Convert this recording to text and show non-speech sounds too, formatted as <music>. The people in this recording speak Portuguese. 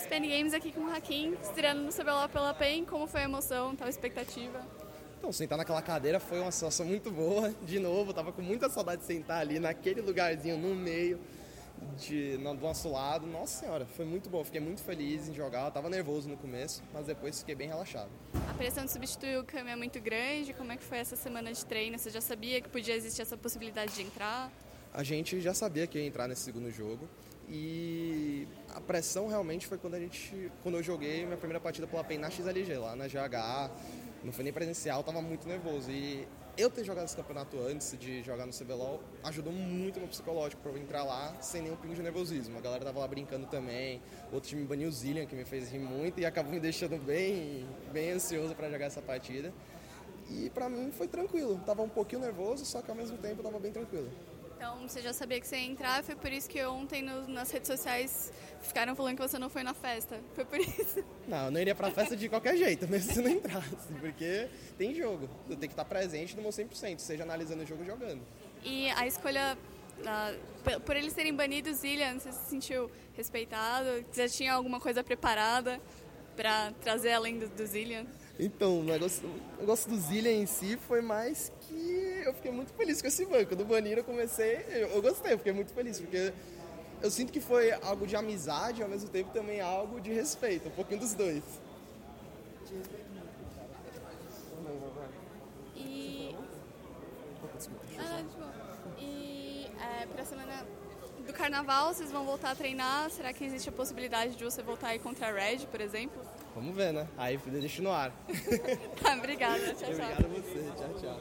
ESPN Games aqui com o Hakim, estreando no CBLOL pela PEN. Como foi a emoção, tal expectativa? Então, sentar naquela cadeira foi uma situação muito boa. De novo, tava com muita saudade de sentar ali naquele lugarzinho no meio de, no, do nosso lado. Nossa senhora, foi muito bom. Fiquei muito feliz em jogar. Eu tava nervoso no começo, mas depois fiquei bem relaxado. A pressão de substituir o Kami é muito grande. Como é que foi essa semana de treino? Você já sabia que podia existir essa possibilidade de entrar? A gente já sabia que ia entrar nesse segundo jogo. E a pressão realmente foi quando a gente, quando eu joguei minha primeira partida pela PEN na XLG, lá na GH, não foi nem presencial, tava muito nervoso. E eu ter jogado esse campeonato antes de jogar no CBLOL ajudou muito no psicológico para eu entrar lá sem nenhum pingo de nervosismo. A galera tava lá brincando também. Outro time baniu o Zillian, que me fez rir muito e acabou me deixando bem, bem ansioso para jogar essa partida. E para mim foi tranquilo. Tava um pouquinho nervoso, só que ao mesmo tempo tava bem tranquilo. Então você já sabia que você ia entrar, foi por isso que ontem no, nas redes sociais ficaram falando que você não foi na festa. Foi por isso. Não, eu não iria pra festa de qualquer jeito, mesmo se não entrasse, porque tem jogo. Eu tenho que estar presente no meu 100%, seja analisando o jogo jogando. E a escolha, uh, por eles serem banidos, Ilha, você se sentiu respeitado? Você já tinha alguma coisa preparada para trazer além do, do Zillian? Então, o negócio, o negócio do Zillian em si foi mais que eu fiquei muito feliz com esse banco. Do Banir eu comecei, eu, eu gostei, eu fiquei muito feliz, porque eu sinto que foi algo de amizade e ao mesmo tempo também algo de respeito, um pouquinho dos dois. E. Ah, e é, pra semana do carnaval, vocês vão voltar a treinar? Será que existe a possibilidade de você voltar aí contra a Red, por exemplo? Vamos ver, né? Aí deixa no ar. <laughs> tá, obrigada. <laughs> Tchau, tchau. Obrigado a você. Tchau, tchau.